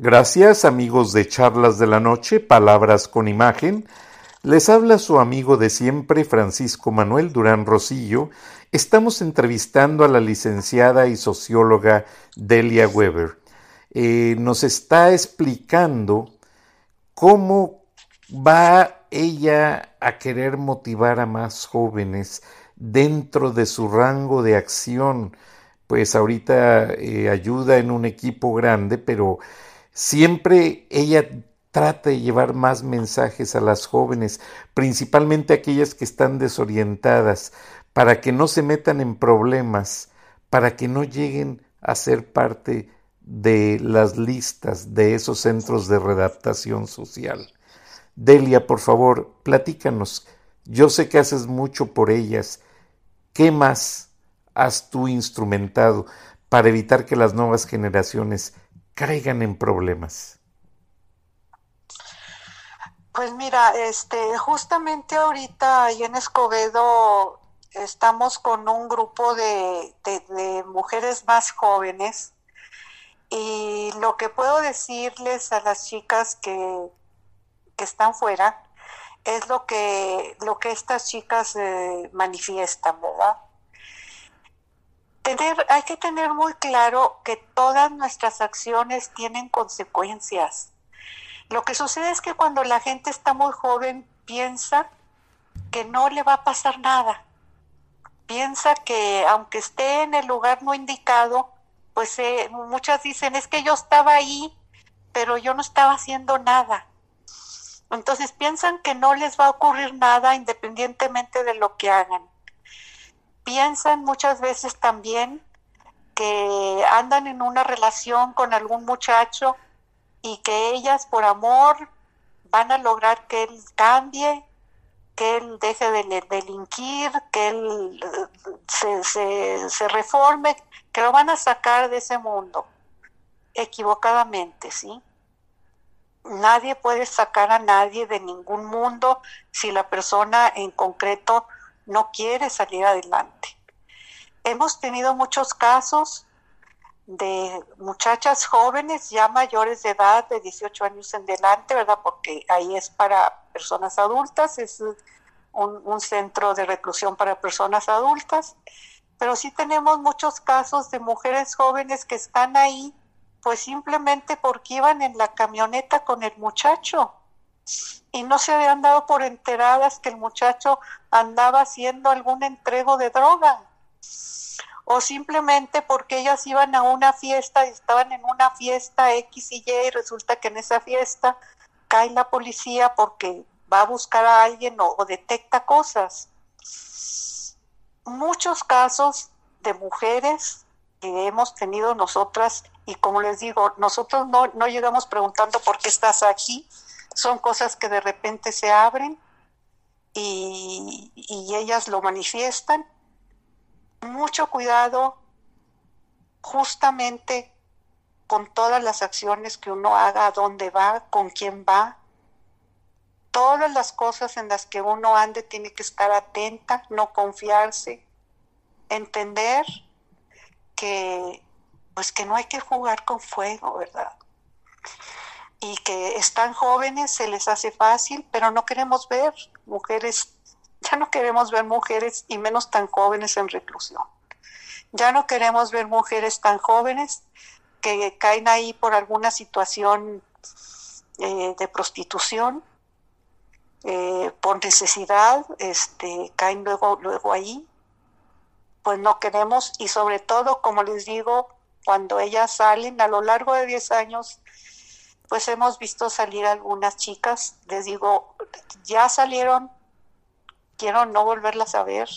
Gracias amigos de Charlas de la Noche, Palabras con Imagen. Les habla su amigo de siempre, Francisco Manuel Durán Rosillo. Estamos entrevistando a la licenciada y socióloga Delia Weber. Eh, nos está explicando cómo va ella a querer motivar a más jóvenes dentro de su rango de acción. Pues ahorita eh, ayuda en un equipo grande, pero Siempre ella trata de llevar más mensajes a las jóvenes, principalmente aquellas que están desorientadas, para que no se metan en problemas, para que no lleguen a ser parte de las listas de esos centros de redactación social. Delia, por favor, platícanos. Yo sé que haces mucho por ellas. ¿Qué más has tú instrumentado para evitar que las nuevas generaciones caigan en problemas? Pues mira, este, justamente ahorita ahí en Escobedo estamos con un grupo de, mujeres más jóvenes y lo que puedo decirles a las chicas que, están fuera es lo que, lo que estas chicas eh, manifiestan, ¿verdad? Hay que tener muy claro que todas nuestras acciones tienen consecuencias. Lo que sucede es que cuando la gente está muy joven piensa que no le va a pasar nada. Piensa que aunque esté en el lugar no indicado, pues eh, muchas dicen, es que yo estaba ahí, pero yo no estaba haciendo nada. Entonces piensan que no les va a ocurrir nada independientemente de lo que hagan piensan muchas veces también que andan en una relación con algún muchacho y que ellas por amor van a lograr que él cambie, que él deje de delinquir, que él se, se, se reforme, que lo van a sacar de ese mundo, equivocadamente, ¿sí? Nadie puede sacar a nadie de ningún mundo si la persona en concreto no quiere salir adelante. Hemos tenido muchos casos de muchachas jóvenes ya mayores de edad, de 18 años en delante, ¿verdad? Porque ahí es para personas adultas, es un, un, centro de reclusión para personas adultas, pero sí tenemos muchos casos de mujeres jóvenes que están ahí, pues simplemente porque iban en la camioneta con el muchacho y no se habían dado por enteradas que el muchacho andaba haciendo algún entrego de droga o simplemente porque ellas iban a una fiesta y estaban en una fiesta X y Y y resulta que en esa fiesta cae la policía porque va a buscar a alguien o, detecta cosas. Muchos casos de mujeres que hemos tenido nosotras y como les digo, nosotros no, no llegamos preguntando por qué estás aquí, son cosas que de repente se abren y, ellas lo manifiestan. Mucho cuidado justamente con todas las acciones que uno haga, a dónde va, con quién va. Todas las cosas en las que uno ande tiene que estar atenta, no confiarse, entender que pues que no hay que jugar con fuego, ¿verdad? Y que están jóvenes, se les hace fácil, pero no queremos ver mujeres, ya no queremos ver mujeres y menos tan jóvenes en reclusión. Ya no queremos ver mujeres tan jóvenes que caen ahí por alguna situación eh, de prostitución, eh, por necesidad, este, caen luego, luego ahí. Pues no queremos y sobre todo, como les digo, cuando ellas salen a lo largo de 10 años, pues hemos visto salir algunas chicas, les digo, ya salieron, quiero no volverlas a ver,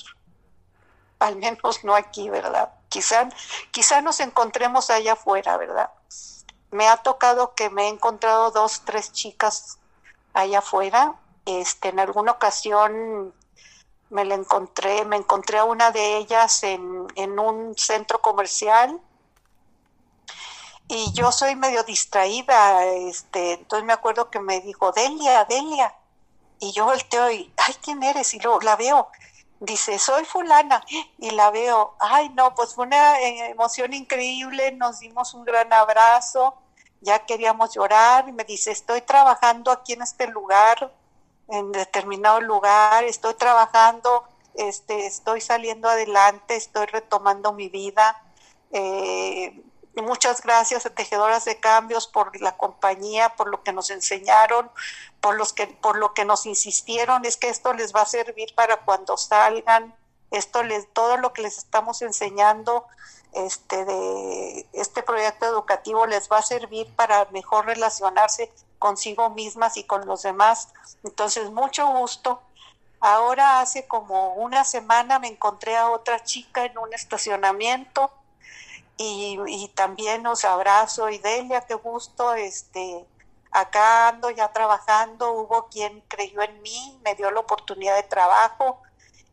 al menos no aquí, ¿verdad? Quizá, quizá nos encontremos allá afuera, ¿verdad? Me ha tocado que me he encontrado dos, tres chicas allá afuera. Este, en alguna ocasión me la encontré, me encontré a una de ellas en, en un centro comercial y yo soy medio distraída, este, entonces me acuerdo que me dijo, Delia, Delia, y yo volteo y, ay, ¿quién eres? Y luego la veo, dice, soy fulana, y la veo, ay, no, pues fue una eh, emoción increíble, nos dimos un gran abrazo, ya queríamos llorar y me dice, estoy trabajando aquí en este lugar, en determinado lugar, estoy trabajando, este, estoy saliendo adelante, estoy retomando mi vida. Eh, muchas gracias a Tejedoras de Cambios por la compañía, por lo que nos enseñaron, por, los que, por lo que nos insistieron, es que esto les va a servir para cuando salgan, esto les, todo lo que les estamos enseñando este, de este proyecto educativo les va a servir para mejor relacionarse consigo mismas y con los demás. Entonces, mucho gusto. Ahora hace como una semana me encontré a otra chica en un estacionamiento y, también os abrazo y Delia, qué gusto, este, acá ando ya trabajando, hubo quien creyó en mí, me dio la oportunidad de trabajo,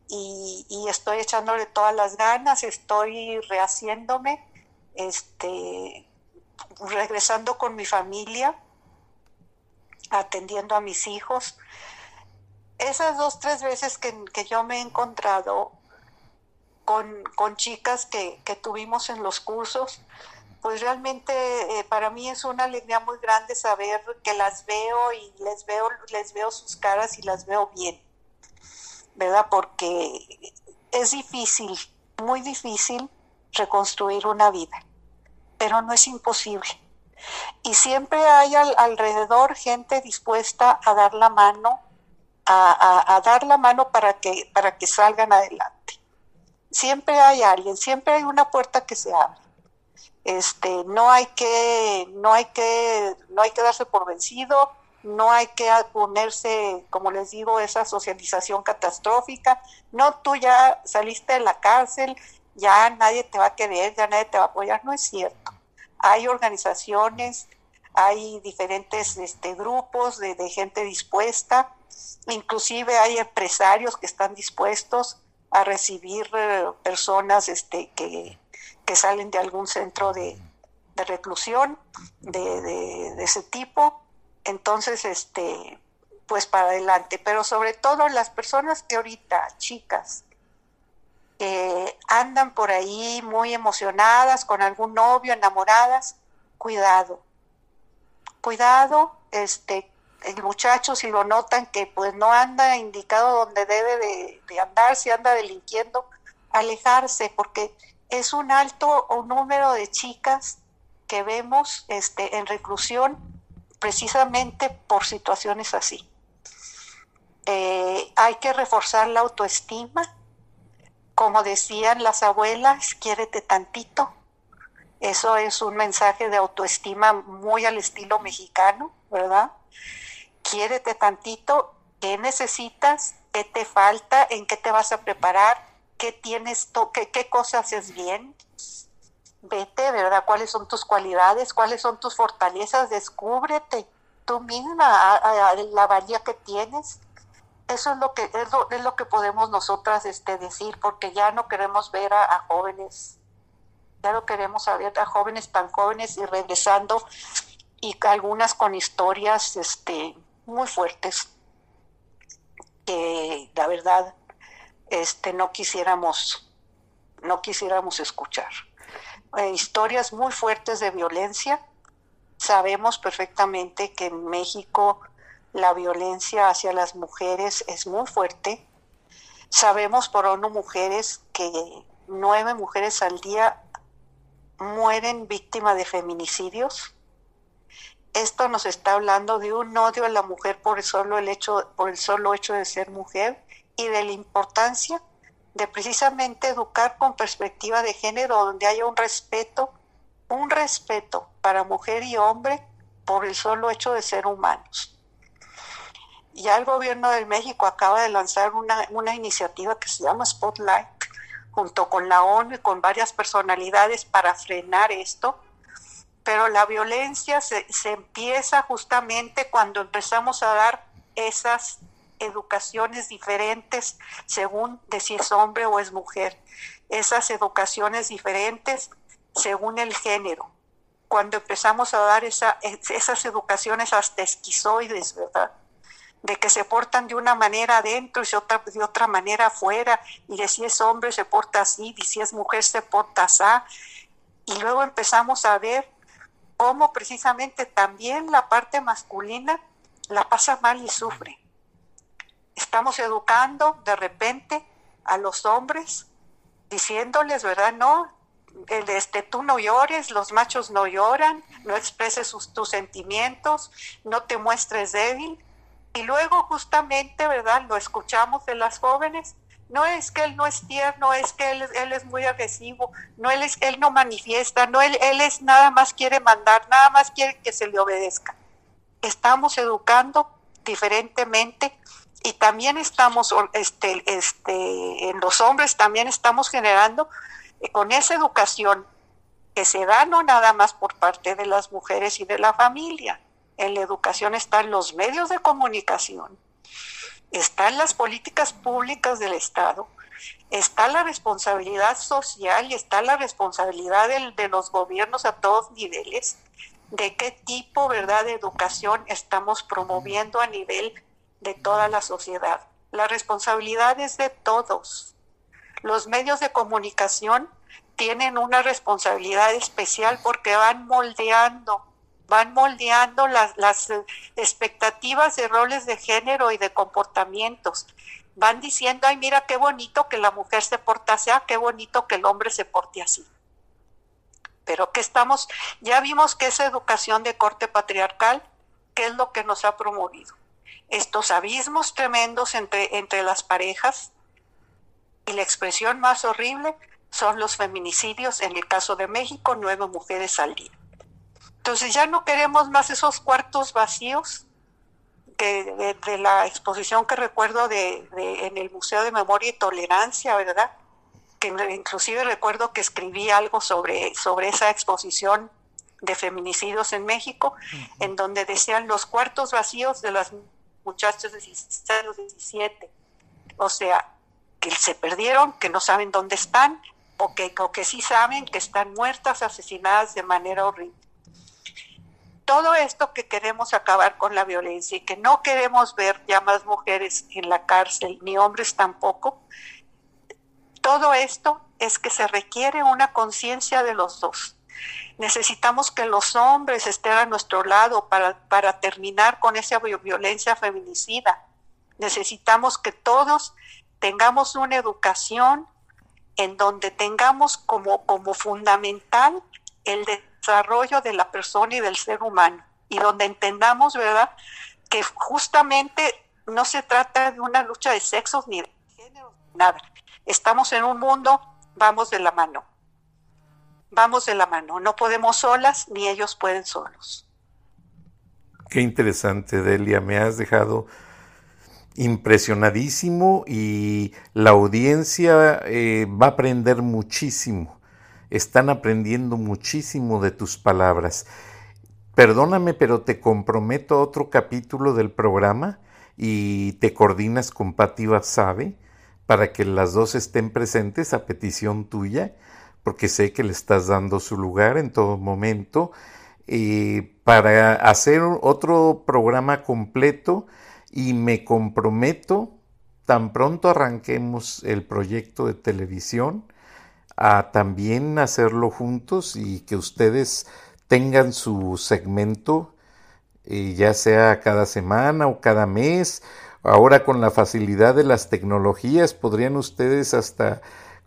y, estoy echándole todas las ganas, estoy rehaciéndome, este, regresando con mi familia, atendiendo a mis hijos. Esas dos, tres veces que, yo me he encontrado con, chicas que, tuvimos en los cursos, pues realmente eh, para mí es una alegría muy grande saber que las veo y les veo, les veo sus caras y las veo bien ¿verdad? Porque es difícil, muy difícil reconstruir una vida, pero no es imposible. Y siempre hay alrededor gente dispuesta a dar la mano, a, dar la mano para que, para que salgan adelante. Siempre hay alguien, siempre hay una puerta que se abre. Este, no hay que, no hay que, no hay que darse por vencido, no hay que ponerse, como les digo, esa socialización catastrófica. No, tú ya saliste de la cárcel, ya nadie te va a querer, ya nadie te va a apoyar. No es cierto. Hay organizaciones, hay diferentes este, grupos de, gente dispuesta, inclusive hay empresarios que están dispuestos a recibir eh, personas este, que, salen de algún centro de, reclusión de, de ese tipo. Entonces, este, pues para adelante, pero sobre todo las personas que ahorita, chicas, que andan por ahí muy emocionadas con algún novio, enamoradas, cuidado, cuidado, este, el muchacho si lo notan que pues no anda indicado donde debe de, de andar, si anda delinquiendo, alejarse, porque es un alto número de chicas que vemos este, en reclusión precisamente por situaciones así. Eh, hay que reforzar la autoestima. Como decían las abuelas, quiérete tantito. Eso es un mensaje de autoestima muy al estilo mexicano, ¿verdad? Quiérete tantito, ¿qué necesitas? ¿Qué te falta? ¿En qué te vas a preparar? ¿Qué tienes? ¿Qué, qué cosas haces bien? vete, ¿verdad? ¿Cuáles son tus cualidades? ¿Cuáles son tus fortalezas? Descúbrete tú misma la valía que tienes. Eso es lo que es lo, es lo que podemos nosotras este, decir, porque ya no queremos ver a, jóvenes, ya no queremos ver a jóvenes tan jóvenes y regresando y algunas con historias este, muy fuertes que la verdad este, no quisiéramos no quisiéramos escuchar. Eh, historias muy fuertes de violencia. Sabemos perfectamente que en México la violencia hacia las mujeres es muy fuerte. Sabemos por ONU Mujeres que nueve mujeres al día mueren víctimas de feminicidios. Esto nos está hablando de un odio a la mujer por el solo, el hecho, por el solo hecho de ser mujer y de la importancia de precisamente educar con perspectiva de género, donde haya un respeto, un respeto para mujer y hombre por el solo hecho de ser humanos. Ya el gobierno de México acaba de lanzar una, una iniciativa que se llama Spotlight, junto con la ONU y con varias personalidades para frenar esto, pero la violencia se, se empieza justamente cuando empezamos a dar esas educaciones diferentes según de si es hombre o es mujer. Esas educaciones diferentes según el género. Cuando empezamos a dar esa, esas educaciones hasta esquizoides, ¿verdad? De que se portan de una manera adentro y otra, de otra manera afuera, y de si es hombre se porta así, y si es mujer se porta así. Y luego empezamos a ver cómo precisamente también la parte masculina la pasa mal y sufre. Estamos educando de repente a los hombres diciéndoles, ¿verdad? No, el, este, tú no llores, los machos no lloran, no expreses tus sentimientos, no te muestres débil. Y luego justamente, ¿verdad? Lo escuchamos de las jóvenes. No es que él no es tierno, es que él, él es muy agresivo, no él, es, él no manifiesta, no él, él es nada más quiere mandar, nada más quiere que se le obedezca. Estamos educando diferentemente y también estamos, este, este, en los hombres también estamos generando eh, con esa educación que se da no nada más por parte de las mujeres y de la familia. En la educación están los medios de comunicación, están las políticas públicas del Estado, está la responsabilidad social y está la responsabilidad de, los gobiernos a todos niveles de qué tipo ¿verdad? de educación estamos promoviendo a nivel de toda la sociedad. La responsabilidad es de todos, los medios de comunicación tienen una responsabilidad especial porque van moldeando, van moldeando las, expectativas de roles de género y de comportamientos. Van diciendo, ay, mira qué bonito que la mujer se porta así, ah, qué bonito que el hombre se porte así. Pero que estamos, ya vimos que esa educación de corte patriarcal, ¿qué es lo que nos ha promovido? Estos abismos tremendos entre, entre las parejas, y la expresión más horrible son los feminicidios, en el caso de México, nueve mujeres al día. Entonces ya no queremos más esos cuartos vacíos de, de, la exposición que recuerdo de, en el Museo de Memoria y Tolerancia, ¿verdad? Que inclusive recuerdo que escribí algo sobre, sobre esa exposición de feminicidios en México, en donde decían los cuartos vacíos de las muchachas de 16 17. O sea, que se perdieron, que no saben dónde están, o que, o que sí saben que están muertas, asesinadas de manera horrible. Todo esto que queremos acabar con la violencia y que no queremos ver ya más mujeres en la cárcel, ni hombres tampoco, todo esto es que se requiere una conciencia de los dos. Necesitamos que los hombres estén a nuestro lado para, para terminar con esa violencia feminicida. Necesitamos que todos tengamos una educación en donde tengamos como, como fundamental el desarrollo de la persona y del ser humano, y donde entendamos, ¿verdad?, que justamente no se trata de una lucha de sexos ni de género, nada. Estamos en un mundo, vamos de la mano, vamos de la mano, no podemos solas ni ellos pueden solos. Qué interesante, Delia, me has dejado impresionadísimo y la audiencia eh, va a aprender muchísimo. Están aprendiendo muchísimo de tus palabras. Perdóname, pero te comprometo a otro capítulo del programa y te coordinas con Pati Sabe para que las dos estén presentes a petición tuya, porque sé que le estás dando su lugar en todo momento, eh, para hacer otro programa completo y me comprometo, tan pronto arranquemos el proyecto de televisión, a también hacerlo juntos y que ustedes tengan su segmento, eh, ya sea cada semana o cada mes. Ahora con la facilidad de las tecnologías podrían ustedes hasta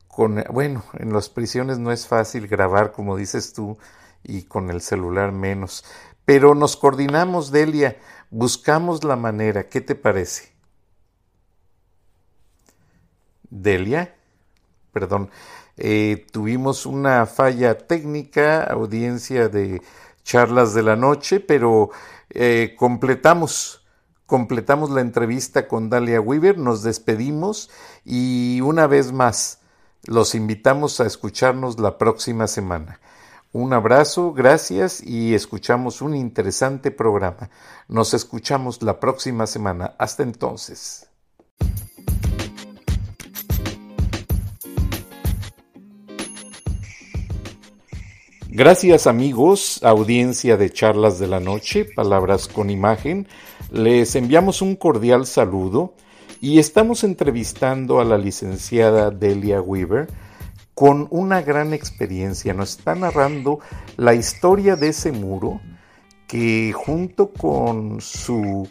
con, bueno, en las prisiones no es fácil grabar como dices tú y con el celular menos. Pero nos coordinamos, Delia buscamos la manera. ¿Qué te parece? Delia, perdón, eh, tuvimos una falla técnica, audiencia de charlas de la noche, pero eh, completamos, completamos la entrevista con Dalia Weaver, nos despedimos y una vez más los invitamos a escucharnos la próxima semana. Un abrazo, gracias y escuchamos un interesante programa. Nos escuchamos la próxima semana. Hasta entonces. Gracias amigos, audiencia de charlas de la noche, palabras con imagen. Les enviamos un cordial saludo y estamos entrevistando a la licenciada Delia Weaver con una gran experiencia. Nos está narrando la historia de ese muro que junto con su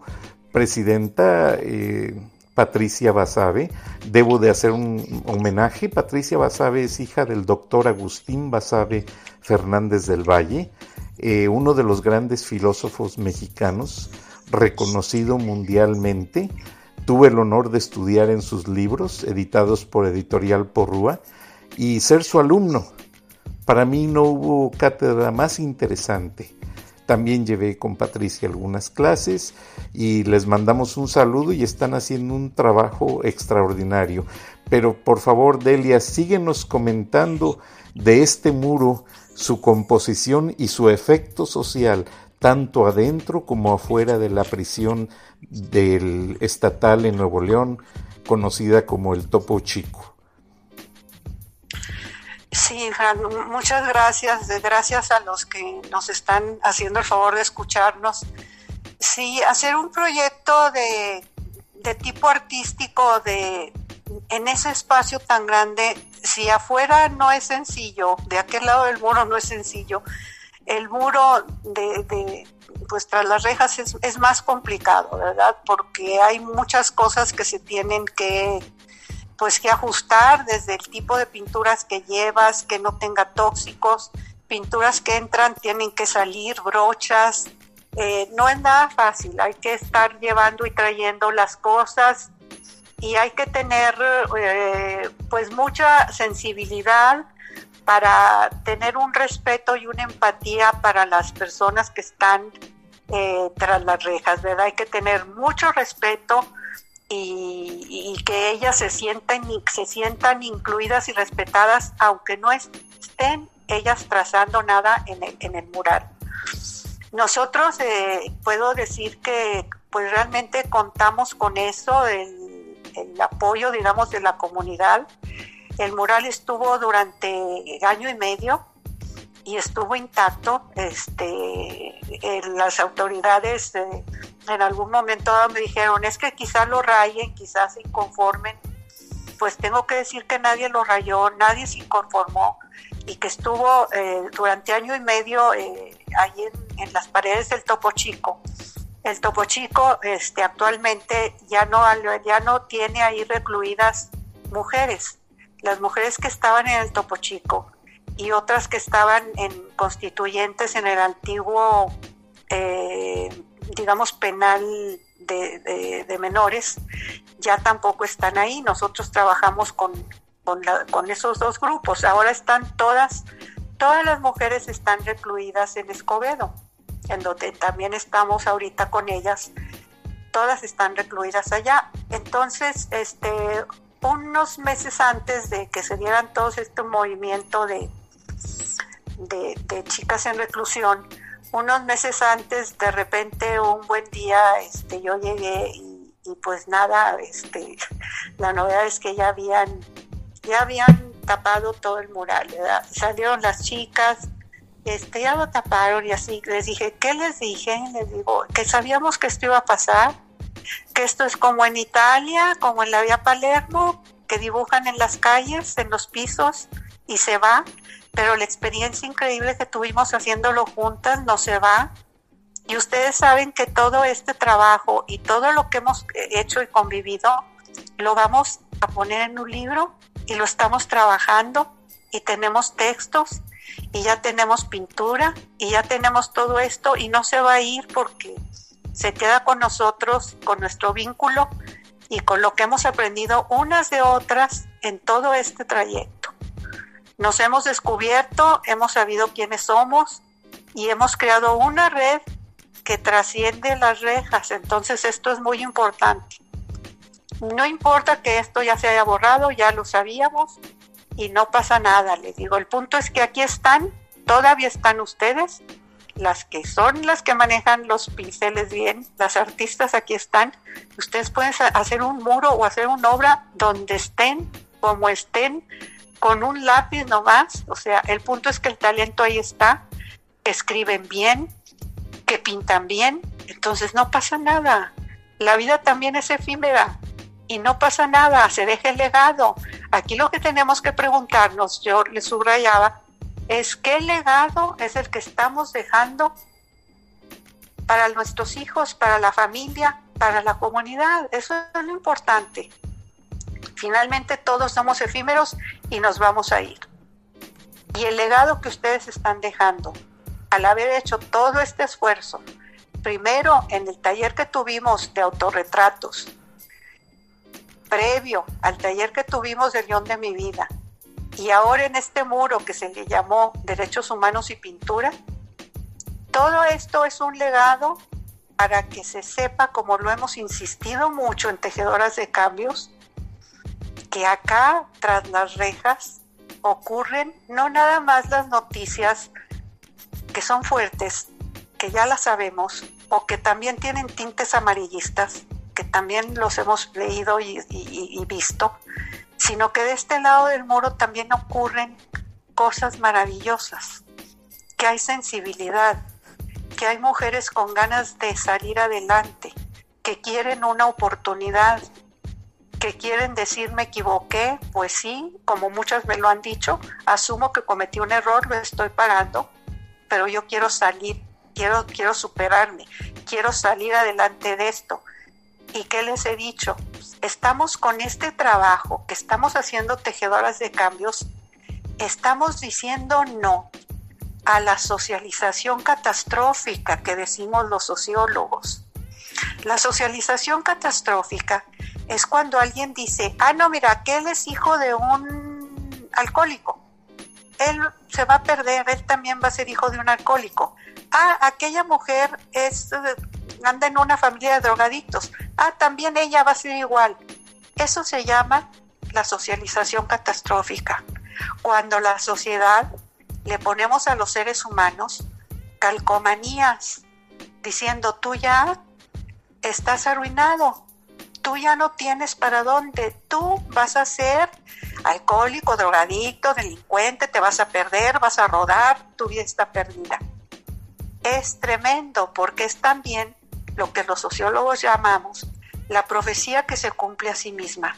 presidenta eh, Patricia Basabe, debo de hacer un homenaje. Patricia Basabe es hija del doctor Agustín Basabe Fernández del Valle, eh, uno de los grandes filósofos mexicanos, reconocido mundialmente. Tuve el honor de estudiar en sus libros, editados por Editorial Porrúa, y ser su alumno. Para mí no hubo cátedra más interesante. También llevé con Patricia algunas clases y les mandamos un saludo y están haciendo un trabajo extraordinario. Pero por favor, Delia, síguenos comentando de este muro, su composición y su efecto social, tanto adentro como afuera de la prisión del estatal en Nuevo León, conocida como el Topo Chico. Sí, muchas gracias. Gracias a los que nos están haciendo el favor de escucharnos. Sí, hacer un proyecto de, tipo artístico de, en ese espacio tan grande, si afuera no es sencillo, de aquel lado del muro no es sencillo, el muro de, de pues tras las rejas es, más complicado, ¿verdad? Porque hay muchas cosas que se tienen que pues que ajustar desde el tipo de pinturas que llevas, que no tenga tóxicos, pinturas que entran tienen que salir, brochas, eh, no es nada fácil, hay que estar llevando y trayendo las cosas y hay que tener eh, pues mucha sensibilidad para tener un respeto y una empatía para las personas que están eh, tras las rejas, ¿verdad? Hay que tener mucho respeto y, que ellas se sientan, se sientan incluidas y respetadas, aunque no estén ellas trazando nada en el, en el mural. Nosotros eh, puedo decir que pues realmente contamos con eso, el, el, apoyo, digamos, de la comunidad. El mural estuvo durante año y medio y estuvo intacto. Este, las autoridades eh, en algún momento me dijeron, es que quizás lo rayen, quizás se inconformen. Pues tengo que decir que nadie lo rayó, nadie se inconformó y que estuvo eh, durante año y medio eh, ahí en, las paredes del Topo Chico. El Topo Chico este, actualmente ya no, ya no tiene ahí recluidas mujeres. Las mujeres que estaban en el Topo Chico y otras que estaban en constituyentes en el antiguo eh, digamos, penal de, menores, ya tampoco están ahí. Nosotros trabajamos con, con, esos dos grupos. Ahora están todas, todas las mujeres están recluidas en Escobedo, en donde también estamos ahorita con ellas. Todas están recluidas allá. Entonces, este, unos meses antes de que se dieran todo este movimiento de, de, chicas en reclusión, unos meses antes, de repente, un buen día, este, yo llegué y, pues nada, este, la novedad es que ya habían, ya habían tapado todo el mural. Salieron las chicas, este, ya lo taparon y así les dije, ¿qué les dije? Les digo, que sabíamos que esto iba a pasar, que esto es como en Italia, como en la vía Palermo, que dibujan en las calles, en los pisos y se va pero la experiencia increíble que tuvimos haciéndolo juntas no se va. Y ustedes saben que todo este trabajo y todo lo que hemos hecho y convivido lo vamos a poner en un libro y lo estamos trabajando y tenemos textos y ya tenemos pintura y ya tenemos todo esto y no se va a ir porque se queda con nosotros, con nuestro vínculo y con lo que hemos aprendido unas de otras en todo este trayecto. Nos hemos descubierto, hemos sabido quiénes somos y hemos creado una red que trasciende las rejas. Entonces esto es muy importante. No importa que esto ya se haya borrado, ya lo sabíamos y no pasa nada. Les digo, el punto es que aquí están, todavía están ustedes, las que son las que manejan los pinceles bien, las artistas aquí están. Ustedes pueden hacer un muro o hacer una obra donde estén, como estén, con un lápiz nomás, o sea, el punto es que el talento ahí está, escriben bien, que pintan bien, entonces no pasa nada. La vida también es efímera y no pasa nada, se deja el legado. Aquí lo que tenemos que preguntarnos, yo le subrayaba, es qué legado es el que estamos dejando para nuestros hijos, para la familia, para la comunidad. Eso es lo importante. Finalmente todos somos efímeros y nos vamos a ir. Y el legado que ustedes están dejando, al haber hecho todo este esfuerzo, primero en el taller que tuvimos de autorretratos, previo al taller que tuvimos de León de mi vida, y ahora en este muro que se le llamó Derechos Humanos y Pintura, todo esto es un legado para que se sepa, como lo hemos insistido mucho en Tejedoras de Cambios, que acá, tras las rejas, ocurren no nada más las noticias que son fuertes, que ya las sabemos, o que también tienen tintes amarillistas, también los hemos leído y, visto, sino que de este lado del muro también ocurren cosas maravillosas, que hay sensibilidad, que hay mujeres con ganas de salir adelante, que quieren una oportunidad, que quieren decir me equivoqué, pues sí, como muchas me lo han dicho, asumo que cometí un error, lo estoy pagando, pero yo quiero salir, quiero, quiero superarme, quiero salir adelante de esto. ¿Y qué les he dicho? Estamos con este trabajo que estamos haciendo tejedoras de cambios, estamos diciendo no a la socialización catastrófica que decimos los sociólogos. La socialización catastrófica es cuando alguien dice, ah, no, mira, aquel es hijo de un alcohólico. Él se va a perder, él también va a ser hijo de un alcohólico. Ah, aquella mujer es, anda en una familia de drogadictos. Ah, también ella va a ser igual. Eso se llama la socialización catastrófica. Cuando la sociedad le ponemos a los seres humanos calcomanías, diciendo tú ya estás arruinado, tú ya no tienes para dónde, tú vas a ser alcohólico, drogadicto, delincuente, te vas a perder, vas a rodar, tu vida está perdida. Es tremendo porque es también lo que los sociólogos llamamos la profecía que se cumple a sí misma.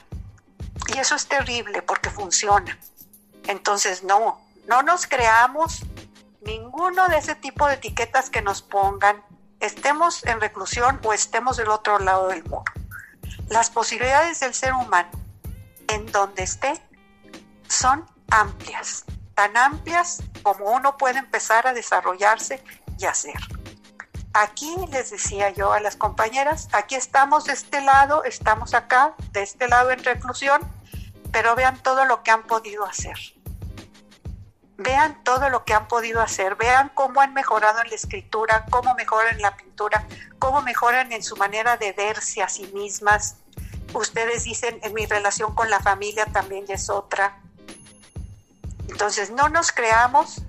Y eso es terrible porque funciona. Entonces, no, no nos creamos ninguno de ese tipo de etiquetas que nos pongan, estemos en reclusión o estemos del otro lado del muro. Las posibilidades del ser humano en donde esté son amplias, tan amplias como uno puede empezar a desarrollarse y hacer. Aquí les decía yo a las compañeras, aquí estamos de este lado, estamos acá, de este lado en reclusión, pero vean todo lo que han podido hacer. Vean todo lo que han podido hacer, vean cómo han mejorado en la escritura, cómo mejoran en la pintura, cómo mejoran en su manera de verse a sí mismas. Ustedes dicen, en mi relación con la familia también es otra. Entonces, no nos creamos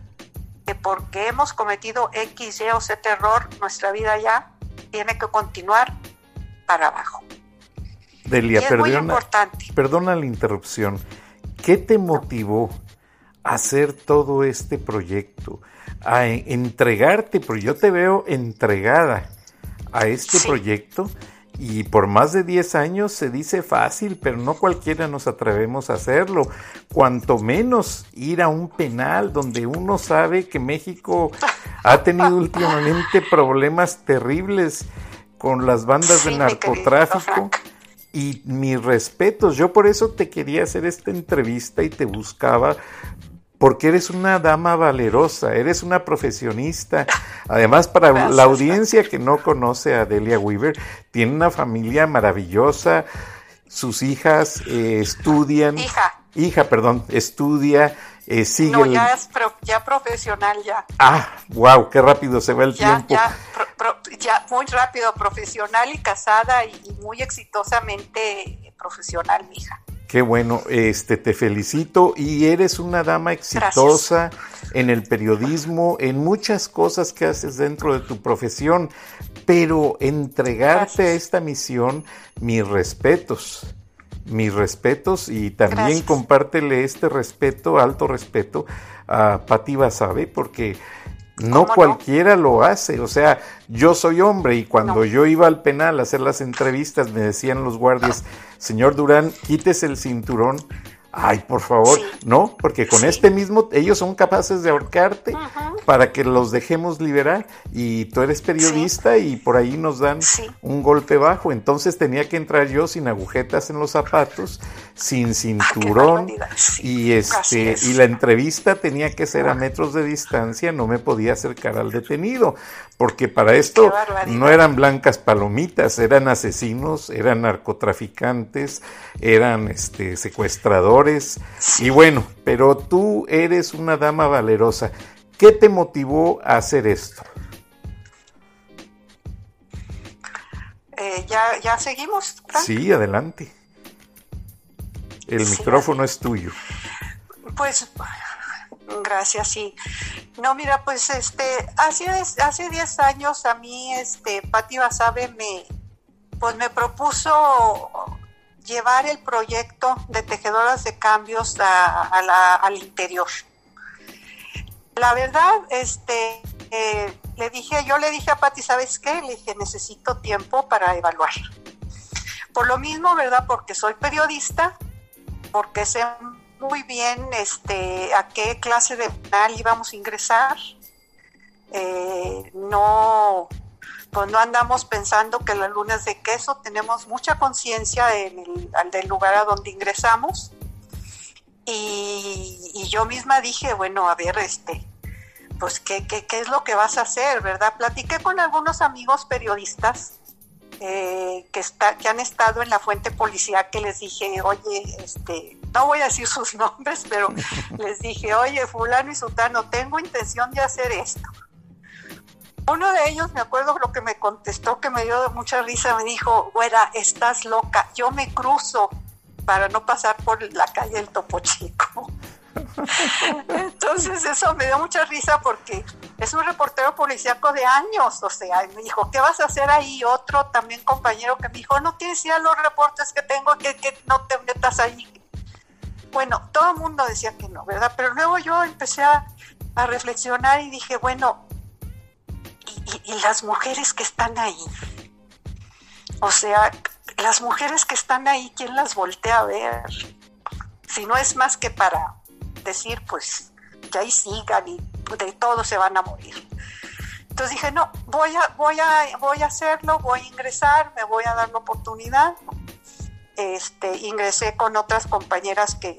que porque hemos cometido X, Y o Z error, nuestra vida ya tiene que continuar para abajo. Delia, perdona, perdona la interrupción. ¿Qué te motivó a hacer todo este proyecto? A entregarte, porque yo te veo entregada a este proyecto y por más de 10 años se dice fácil, pero no cualquiera nos atrevemos a hacerlo. Cuanto menos ir a un penal donde uno sabe que México ha tenido últimamente problemas terribles con las bandas de narcotráfico. Y mis respetos, yo por eso te quería hacer esta entrevista y te buscaba porque eres una dama valerosa, eres una profesionista. Además, para la audiencia que no conoce a Delia Weaver, tiene una familia maravillosa, sus hijas eh, estudian. Hija. Hija, perdón, estudia, eh, sigue. No, ya es ya profesional ya. Ah, wow, qué rápido se va el tiempo. Ya, ya, muy rápido, profesional y casada y, y muy exitosamente profesional, mi hija. Qué bueno, este te felicito. Y eres una dama exitosa en el periodismo, en muchas cosas que haces dentro de tu profesión, pero entregarte a esta misión, mis respetos, mis respetos. Y también compártele este respeto, alto respeto a Pati Basabe, porque No cualquiera lo hace, o sea, yo soy hombre y cuando yo iba al penal a hacer las entrevistas me decían los guardias, señor Durán, quítese el cinturón, Ay, por favor, no, porque con este mismo, ellos son capaces de ahorcarte para que los dejemos liberar. Y tú eres periodista y por ahí nos dan un golpe bajo. Entonces tenía que entrar yo sin agujetas en los zapatos, sin ah, cinturón. y este y la entrevista tenía que ser a metros de distancia, no me podía acercar al detenido, porque para esto no eran blancas palomitas, eran asesinos, eran narcotraficantes, eran este secuestradores y bueno, pero tú eres una dama valerosa. ¿Qué te motivó a hacer esto? Eh, ya, ya seguimos. Sí, adelante. El micrófono es tuyo. Pues gracias, sí. No, mira, pues este, hace, hace 10 años a mí, este, Pati Basabe me, pues me propuso llevar el proyecto de tejedoras de cambios a, la, al interior. La verdad, este, eh, le dije, yo le dije a Pati, ¿sabes qué? Le dije, necesito tiempo para evaluar. Por lo mismo, ¿verdad? Porque soy periodista, porque sé muy bien este, a qué clase de penal íbamos a ingresar. Eh, no, pues no andamos pensando que la luna es de queso, tenemos mucha conciencia en el, del lugar a donde ingresamos. Y, yo misma dije, bueno, a ver, este, pues, ¿qué, qué, qué es lo que vas a hacer, verdad? Platiqué con algunos amigos periodistas eh, que, está, que han estado en la fuente policial que les dije, oye, este, no voy a decir sus nombres, pero les dije, oye, fulano y sultano, tengo intención de hacer esto. Uno de ellos, me acuerdo lo que me contestó, que me dio mucha risa, me dijo, güera, estás loca, yo me cruzo para no pasar por la calle del Topo Chico. Entonces eso me dio mucha risa porque es un reportero policíaco de años, o sea, me dijo, ¿qué vas a hacer ahí? Otro también compañero que me dijo, no tienes ya los reportes que tengo, que, no te metas ahí. Bueno, todo el mundo decía que no, ¿verdad? Pero luego yo empecé a, reflexionar y dije, bueno, y, las mujeres que están ahí? O sea, las mujeres que están ahí, ¿quién las voltea a ver? Si no es más que para decir, pues, que ahí sigan y de todos se van a morir. Entonces dije, no, voy a, voy a, voy a hacerlo, voy a ingresar, me voy a dar la oportunidad. Este, ingresé con otras compañeras que,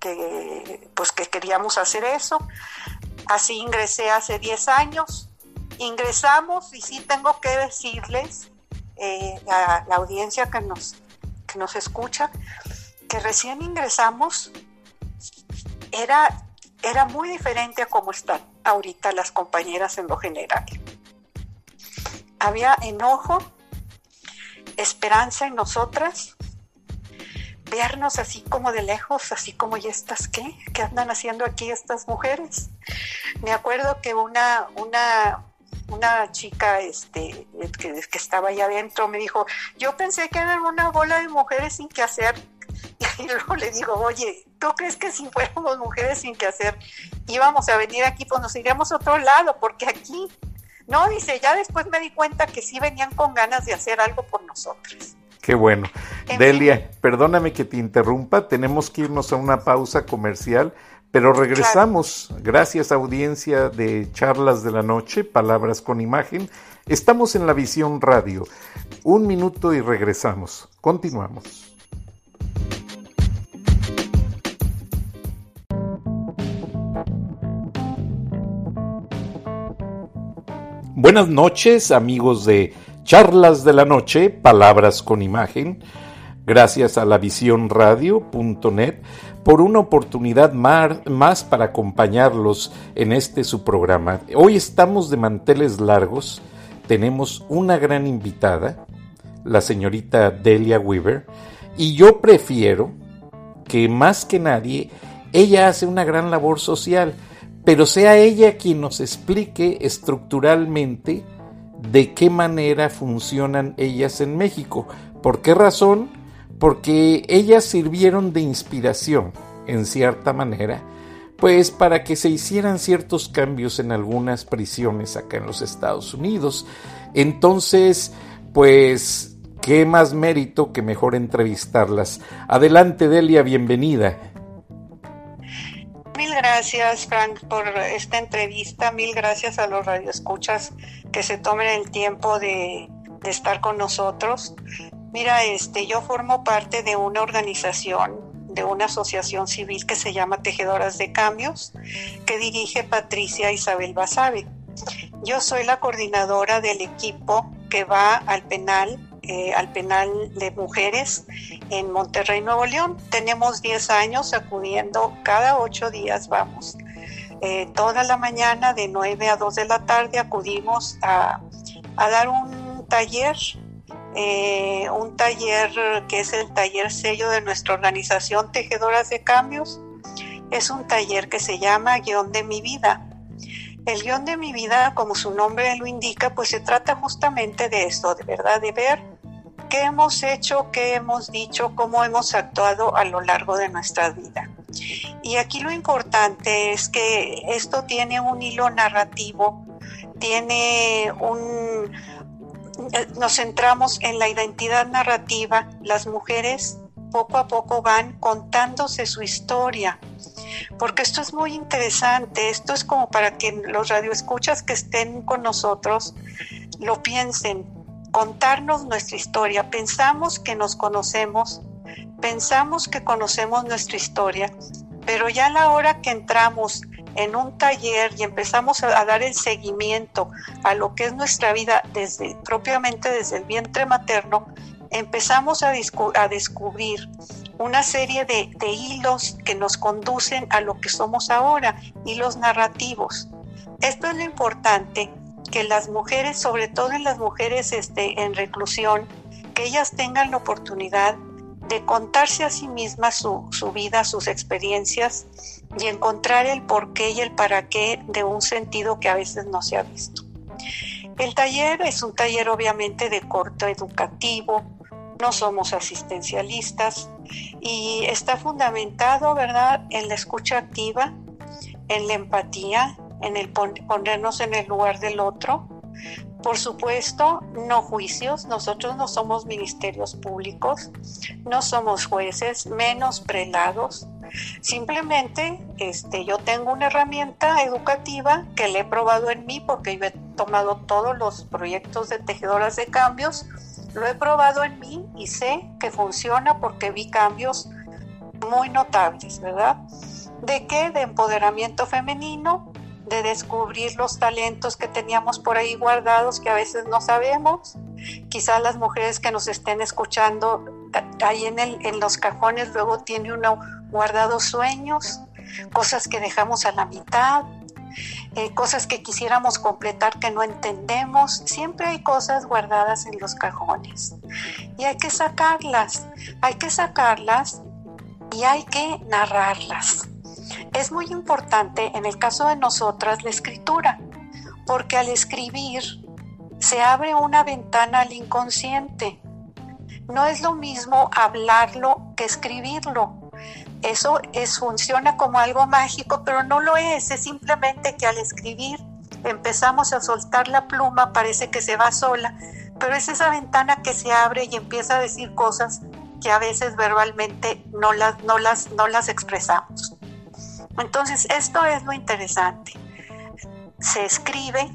que, pues, que queríamos hacer eso. Así ingresé hace 10 años. Ingresamos y sí tengo que decirles eh, a la audiencia que nos, que nos escucha que recién ingresamos era, era muy diferente a cómo están ahorita las compañeras en lo general. Había enojo, esperanza en nosotras, vernos así como de lejos, así como, ¿y estas qué? ¿Qué andan haciendo aquí estas mujeres? Me acuerdo que una, una, una chica este, que, que estaba ahí adentro me dijo, yo pensé que eran una bola de mujeres sin que hacer Y luego le digo, oye, ¿tú crees que si fuéramos mujeres sin que hacer íbamos a venir aquí, pues nos iríamos a otro lado? Porque aquí, no, dice, ya después me di cuenta que sí venían con ganas de hacer algo por nosotros. Qué bueno. Delia, perdóname que te interrumpa, tenemos que irnos a una pausa comercial, pero regresamos. Gracias audiencia de Charlas de la Noche, Palabras con Imagen. Estamos en la Visión Radio. Un minuto y regresamos. Continuamos. Buenas noches, amigos de Charlas de la Noche, Palabras con Imagen. Gracias a la radio.net por una oportunidad más para acompañarlos en este su programa. Hoy estamos de manteles largos. Tenemos una gran invitada, la señorita Delia Weaver, y yo prefiero que más que nadie ella hace una gran labor social pero sea ella quien nos explique estructuralmente de qué manera funcionan ellas en México. ¿Por qué razón? Porque ellas sirvieron de inspiración, en cierta manera, pues para que se hicieran ciertos cambios en algunas prisiones acá en los Estados Unidos. Entonces, pues, qué más mérito que mejor entrevistarlas. Adelante, Delia, bienvenida. Mil gracias, Frank, por esta entrevista. Mil gracias a los radioescuchas que se tomen el tiempo de, estar con nosotros. Mira, este, yo formo parte de una organización de una asociación civil que se llama Tejedoras de Cambios, que dirige Patricia Isabel Basabe. Yo soy la coordinadora del equipo que va al penal, eh, al penal de mujeres en Monterrey, Nuevo León. Tenemos 10 años acudiendo, cada 8 días vamos. Eh, toda la mañana de 9 a 2 de la tarde acudimos a, a dar un taller eh, un taller que es el taller sello de nuestra organización Tejedoras de Cambios. Es un taller que se llama Guión de mi vida. El guion de mi vida, como su nombre lo indica, pues se trata justamente de esto, de verdad, de ver qué hemos hecho, qué hemos dicho, cómo hemos actuado a lo largo de nuestra vida. Y aquí lo importante es que esto tiene un hilo narrativo, tiene un, nos centramos en la identidad narrativa, las mujeres poco a poco van contándose su historia, porque esto es muy interesante, esto es como para que los radioescuchas que estén con nosotros lo piensen, contarnos nuestra historia, pensamos que nos conocemos, pensamos que conocemos nuestra historia, pero ya a la hora que entramos en un taller y empezamos a, dar el seguimiento a lo que es nuestra vida desde propiamente desde el vientre materno, empezamos a, descubrir una serie de, de, hilos que nos conducen a lo que somos ahora, hilos narrativos. Esto es lo importante, que las mujeres, sobre todo en las mujeres este, en reclusión, que ellas tengan la oportunidad de contarse a sí mismas su, su vida, sus experiencias y encontrar el porqué y el para qué de un sentido que a veces no se ha visto. El taller es un taller obviamente de corto educativo, no somos asistencialistas y está fundamentado, ¿verdad?, en la escucha activa, en la empatía, en el ponernos en el lugar del otro. Por supuesto, no juicios, nosotros no somos ministerios públicos, no somos jueces, menos prelados, Simplemente este, yo tengo una herramienta educativa que le he probado en mí porque yo he tomado todos los proyectos de tejedoras de cambios, lo he probado en mí y sé que funciona porque vi cambios muy notables, ¿verdad? ¿De qué? De empoderamiento femenino, de descubrir los talentos que teníamos por ahí guardados que a veces no sabemos. Quizás las mujeres que nos estén escuchando ahí en, el, en los cajones luego tiene una guardados sueños, cosas que dejamos a la mitad, eh, cosas que quisiéramos completar que no entendemos. Siempre hay cosas guardadas en los cajones y hay que sacarlas, hay que sacarlas y hay que narrarlas. Es muy importante en el caso de nosotras la escritura, porque al escribir se abre una ventana al inconsciente. No es lo mismo hablarlo que escribirlo eso es, funciona como algo mágico, pero no lo es, es simplemente que al escribir empezamos a soltar la pluma, parece que se va sola, pero es esa ventana que se abre y empieza a decir cosas que a veces verbalmente no las, no las, no las expresamos. Entonces, esto es lo interesante. Se escribe,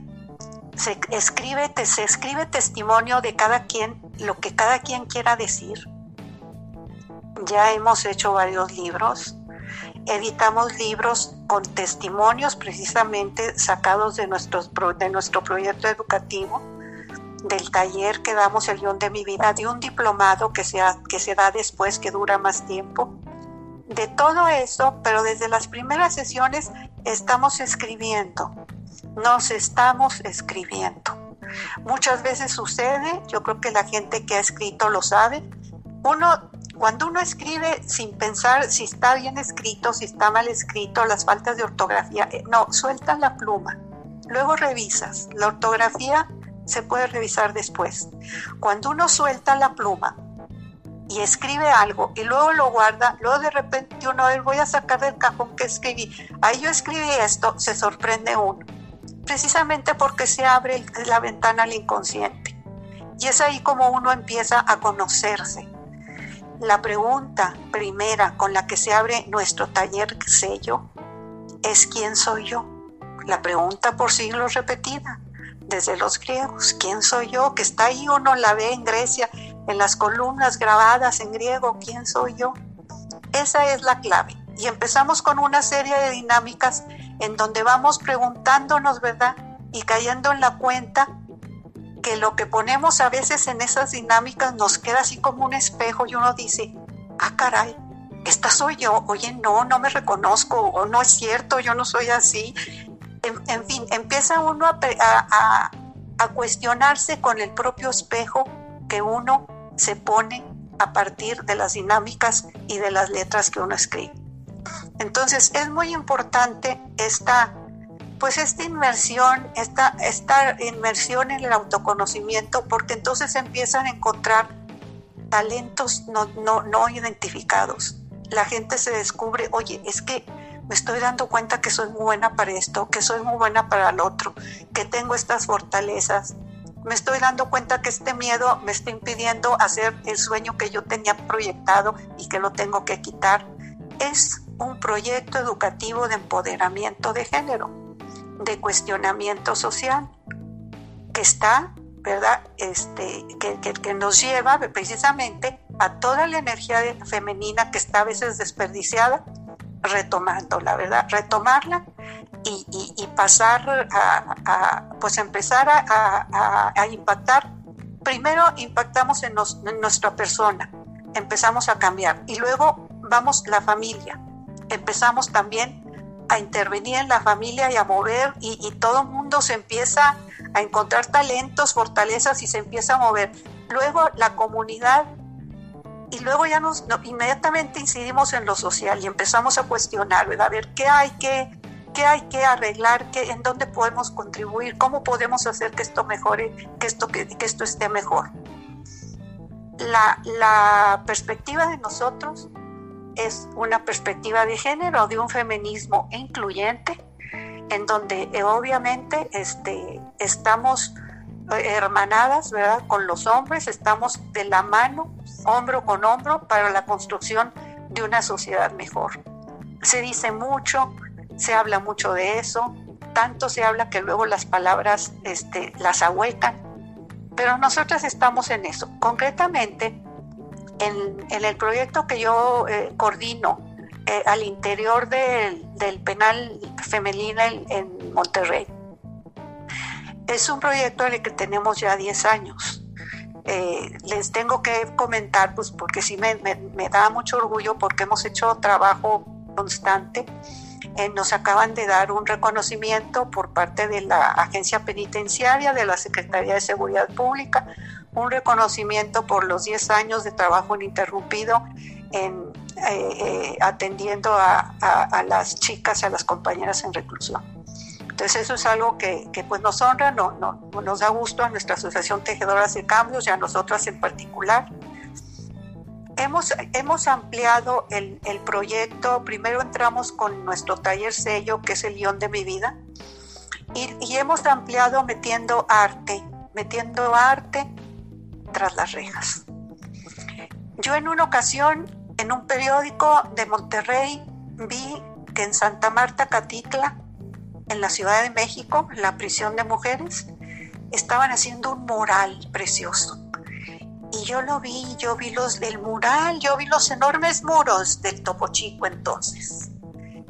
se escribe, se escribe testimonio de cada quien, lo que cada quien quiera decir ya hemos hecho varios libros. Editamos libros con testimonios precisamente sacados de, de nuestro proyecto educativo, del taller que damos el guion de mi vida, de un diplomado que que se da después, que dura más tiempo. De todo eso, pero desde las primeras sesiones estamos escribiendo, nos estamos escribiendo. Muchas veces sucede, yo creo que la gente que ha escrito lo sabe, uno cuando uno escribe sin pensar si está bien escrito, si está mal escrito, las faltas de ortografía, eh, no, sueltas la pluma, luego revisas. La ortografía se puede revisar después. Cuando uno suelta la pluma y escribe algo y luego lo guarda, luego de repente uno, voy a sacar del cajón que escribí, ahí yo escribí esto, se sorprende uno, precisamente porque se abre la ventana al inconsciente. Y es ahí como uno empieza a conocerse. La pregunta primera con la que se abre nuestro taller sello es ¿quién soy yo? La pregunta por siglos repetida desde los griegos, ¿quién soy yo? Que está ahí, uno la ve en Grecia, en las columnas grabadas en griego, ¿quién soy yo? Esa es la clave. Y empezamos con una serie de dinámicas en donde vamos preguntándonos, ¿verdad? Y cayendo en la cuenta que lo que ponemos a veces en esas dinámicas nos queda así como un espejo y uno dice, ah, caray, esta soy yo, oye, no, no me reconozco, o no es cierto, yo no soy así. En, fin, empieza uno a, a cuestionarse con el propio espejo que uno se pone a partir de las dinámicas y de las letras que uno escribe. Entonces es muy importante esta, pues esta inmersión, esta, esta inmersión en el autoconocimiento, porque entonces empiezan a encontrar talentos no, no, no identificados. La gente se descubre, oye, es que me estoy dando cuenta que soy muy buena para esto, que soy muy buena para el otro, que tengo estas fortalezas, me estoy dando cuenta que este miedo me está impidiendo hacer el sueño que yo tenía proyectado y que lo tengo que quitar. Es un proyecto educativo de empoderamiento de género, de cuestionamiento social, que está, ¿verdad? Este, que, que nos lleva precisamente a toda la energía femenina que está a veces desperdiciada, retomándola, ¿verdad? Retomarla y, pasar a, pues empezar a, impactar. Primero impactamos en, nuestra persona, empezamos a cambiar y luego vamos la familia, empezamos también a intervenir en la familia y a mover y, todo el mundo se empieza a encontrar talentos, fortalezas y se empieza a mover. Luego la comunidad y luego ya nos inmediatamente incidimos en lo social y empezamos a cuestionar, ¿verdad? A ver qué hay que qué hay que arreglar, qué, en dónde podemos contribuir, cómo podemos hacer que esto mejore, que esto, que, esto esté mejor. La, la, perspectiva de nosotros es una perspectiva de género, de un feminismo incluyente, en donde eh, obviamente este, estamos eh, hermanadas ¿verdad? con los hombres, estamos de la mano, hombro con hombro, para la construcción de una sociedad mejor. Se dice mucho, se habla mucho de eso, tanto se habla que luego las palabras este, las ahuecan, pero nosotras estamos en eso. Concretamente, en, el proyecto que yo eh, coordino eh, al interior del, penal femenino en, Monterrey, es un proyecto en el que tenemos ya 10 años. Eh, les tengo que comentar, pues porque sí me, me da mucho orgullo porque hemos hecho trabajo constante eh, nos acaban de dar un reconocimiento por parte de la agencia penitenciaria, de la Secretaría de Seguridad Pública, un reconocimiento por los 10 años de trabajo ininterrumpido en, eh, eh, atendiendo a, las chicas, a las compañeras en reclusión. Entonces eso es algo que, pues nos honra, no, no, nos da gusto a nuestra Asociación Tejedoras de Cambios y a nosotras en particular. Hemos, hemos ampliado el, el, proyecto, primero entramos con nuestro taller sello, que es el guion de mi vida, y, y hemos ampliado metiendo arte, metiendo arte tras las rejas. Yo en una ocasión, en un periódico de Monterrey, vi que en Santa Marta, Catitla, en la Ciudad de México, la prisión de mujeres, estaban haciendo un mural precioso y yo lo vi, yo vi los del mural, yo vi los enormes muros del Topo Chico entonces.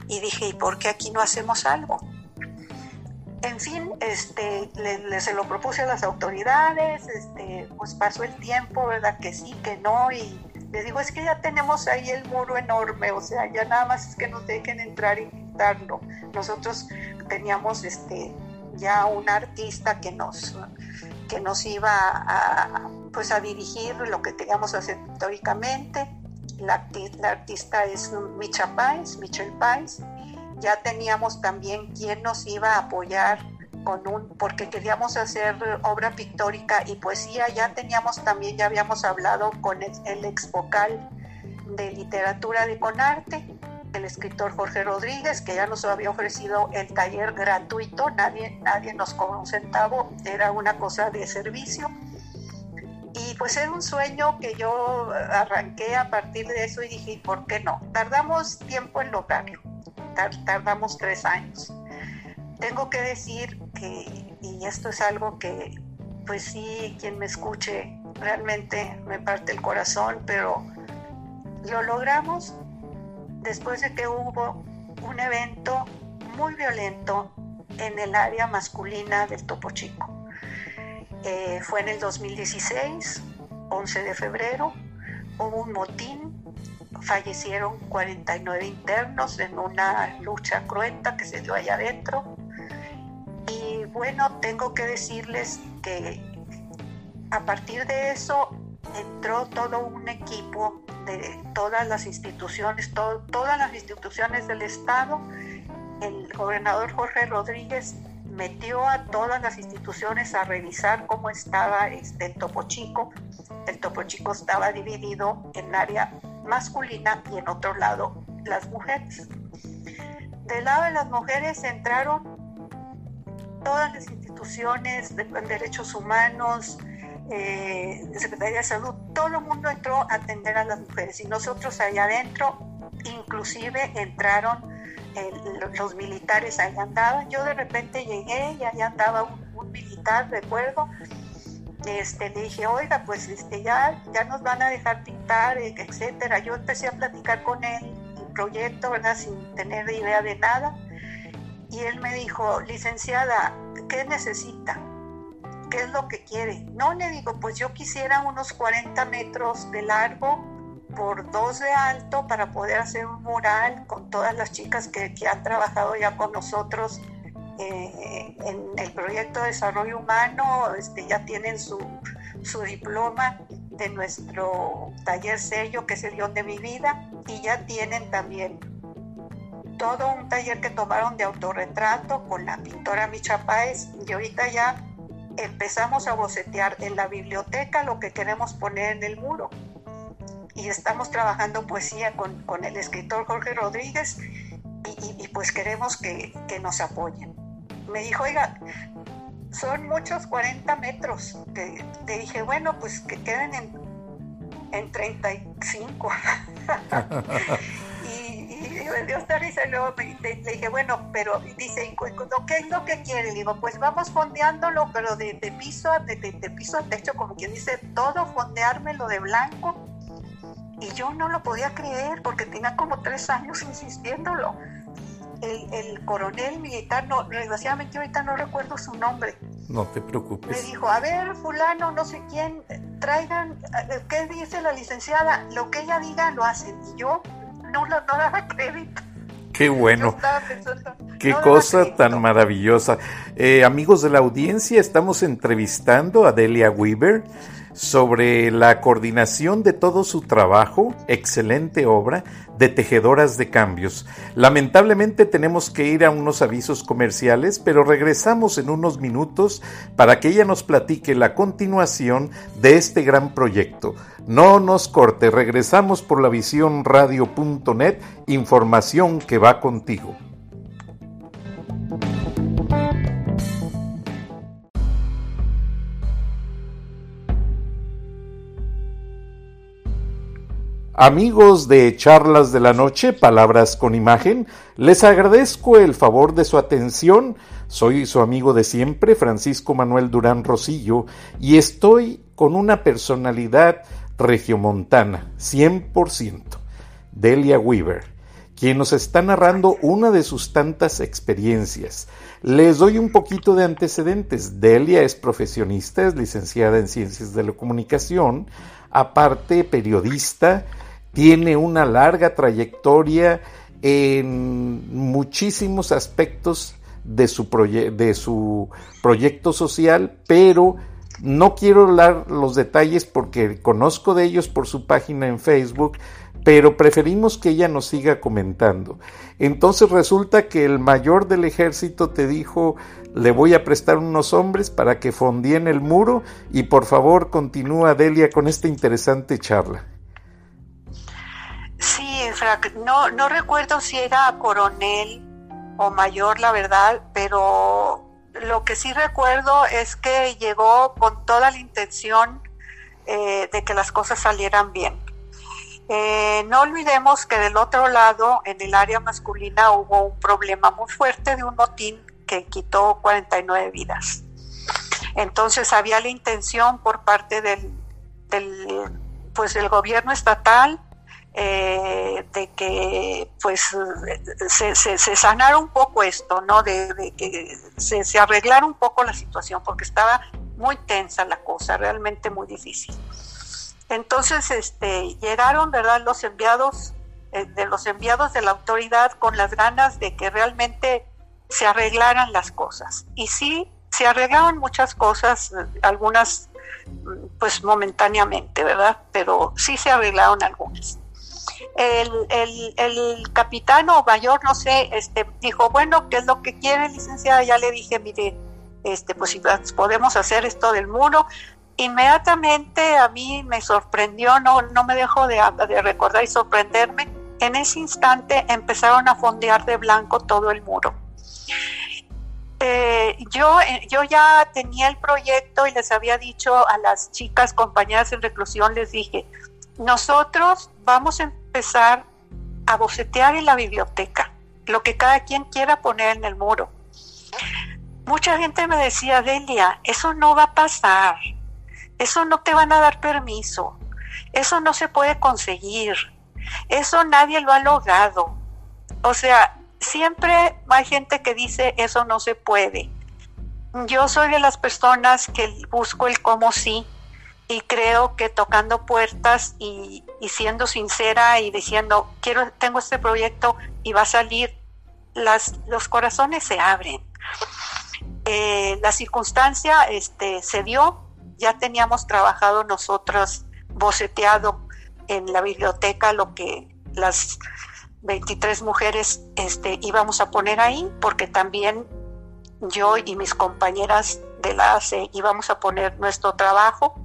Y dije, ¿y por qué aquí no hacemos algo? En fin, este, le, se lo propuse a las autoridades, este, pues pasó el tiempo, ¿verdad? Que sí, que no, y le digo, es que ya tenemos ahí el muro enorme, o sea, ya nada más es que nos dejen entrar y pintarlo. Nosotros teníamos este, ya un artista que nos, que nos iba a, pues a dirigir lo que teníamos hacer históricamente. La, artista es Micha Pais, Michelle Pais. Ya teníamos también quien nos iba a apoyar con un, porque queríamos hacer obra pictórica y poesía, ya teníamos también, ya habíamos hablado con el, el ex vocal de literatura de Conarte, el escritor Jorge Rodríguez, que ya nos había ofrecido el taller gratuito, nadie, nadie nos cobró un centavo, era una cosa de servicio. Y pues era un sueño que yo arranqué a partir de eso y dije, ¿por qué no? Tardamos tiempo en lograrlo, tardamos tres años. Tengo que decir que, y esto es algo que, pues sí, quien me escuche realmente me parte el corazón, pero lo logramos después de que hubo un evento muy violento en el área masculina del Topo Chico. Eh, fue en el 2016, 11 de febrero, hubo un motín, fallecieron 49 internos en una lucha cruenta que se dio allá adentro. Y bueno, tengo que decirles que a partir de eso entró todo un equipo de todas las instituciones, todas las instituciones del Estado. El gobernador Jorge Rodríguez metió a todas las instituciones a revisar cómo estaba este, el Topo Chico. El Topo Chico estaba dividido en área masculina y en otro lado las mujeres. Del lado de las mujeres entraron todas las instituciones de derechos humanos, eh, Secretaría de Salud, todo el mundo entró a atender a las mujeres y nosotros allá adentro, inclusive entraron los militares, ahí andaban, yo de repente llegué y ahí andaba un, militar, recuerdo, este, le dije, oiga, pues este, ya, ya nos van a dejar pintar, etcétera. Yo empecé a platicar con él, el proyecto, ¿verdad? Sin tener idea de nada. Y él me dijo, licenciada, ¿qué necesita? ¿Qué es lo que quiere? No, le digo, pues yo quisiera unos 40 metros de largo por dos de alto para poder hacer un mural con todas las chicas que, han trabajado ya con nosotros eh, en el proyecto de desarrollo humano, este, ya tienen su, su diploma de nuestro taller sello, que es el guion de mi vida, y ya tienen también todo un taller que tomaron de autorretrato con la pintora Micha Páez, y ahorita ya empezamos a bocetear en la biblioteca lo que queremos poner en el muro. Y estamos trabajando poesía con, con el escritor Jorge Rodríguez y, pues queremos que, que, nos apoyen. Me dijo, oiga, son muchos 40 metros. Te, te dije, bueno, pues que queden en, en 35. me dio esta risa y luego le, dije, bueno, pero dice, ¿qué es lo que quiere? Le digo, pues vamos fondeándolo, pero de, piso, a, de, piso a techo, como quien dice, todo fondeármelo de blanco. Y yo no lo podía creer porque tenía como tres años insistiéndolo. El, el coronel militar, no, desgraciadamente ahorita no recuerdo su nombre. No te preocupes. Me dijo, a ver, fulano, no sé quién, traigan, eh, ¿qué dice la licenciada? Lo que ella diga lo hacen. Y yo no, no, daba crédito. Qué bueno. Qué cosa tan maravillosa. Eh, amigos de la audiencia, estamos entrevistando a Delia Weaver sobre la coordinación de todo su trabajo, excelente obra, de Tejedoras de Cambios. Lamentablemente tenemos que ir a unos avisos comerciales, pero regresamos en unos minutos para que ella nos platique la continuación de este gran proyecto. No nos corte, regresamos por la visión radio.net, información que va contigo. Amigos de Charlas de la Noche, Palabras con Imagen, les agradezco el favor de su atención. Soy su amigo de siempre, Francisco Manuel Durán Rosillo, y estoy con una personalidad regiomontana, 100%, Delia Weaver, quien nos está narrando una de sus tantas experiencias. Les doy un poquito de antecedentes. Delia es profesionista, es licenciada en Ciencias de la Comunicación, aparte periodista, tiene una larga trayectoria en muchísimos aspectos de su, de su proyecto social, pero No quiero dar los detalles porque conozco de ellos por su página en Facebook, pero preferimos que ella nos siga comentando. Entonces resulta que el mayor del ejército te dijo, le voy a prestar unos hombres para que fondien el muro y por favor continúa Delia con esta interesante charla. Sí, no recuerdo si era coronel o mayor, la verdad, pero lo que sí recuerdo es que llegó con toda la intención eh, de que las cosas salieran bien. Eh, no olvidemos que del otro lado, en el área masculina, hubo un problema muy fuerte de un motín que quitó 49 vidas. Entonces había la intención por parte del, pues, del gobierno estatal eh, de que pues se, se, sanara un poco esto, ¿no? De, que se, se, arreglara un poco la situación, porque estaba muy tensa la cosa, realmente muy difícil. Entonces, este, llegaron, ¿verdad?, los enviados, eh, de los enviados de la autoridad con las ganas de que realmente se arreglaran las cosas. Y sí, se arreglaron muchas cosas, algunas pues momentáneamente, ¿verdad? Pero sí se arreglaron algunas. El, el, el capitán o mayor, no sé, este, dijo, bueno, ¿qué es lo que quiere, licenciada? Ya le dije, mire, este, pues si podemos hacer esto del muro, inmediatamente a mí me sorprendió, no, no me dejo de, recordar y sorprenderme, en ese instante empezaron a fondear de blanco todo el muro. Eh, yo, eh, yo ya tenía el proyecto y les había dicho a las chicas compañeras en reclusión, les dije, nosotros vamos a empezar a bocetear en la biblioteca, lo que cada quien quiera poner en el muro. Mucha gente me decía, Delia, eso no va a pasar, eso no te van a dar permiso. Eso no se puede conseguir. Eso nadie lo ha logrado. O sea, siempre hay gente que dice eso no se puede. Yo soy de las personas que busco el cómo sí y creo que tocando puertas y, siendo sincera y diciendo quiero tengo este proyecto y va a salir los corazones se abren eh, la circunstancia este se dio ya teníamos trabajado nosotros, boceteado en la biblioteca lo que las 23 mujeres este, íbamos a poner ahí, porque también yo y mis compañeras de la ACE íbamos a poner nuestro trabajo.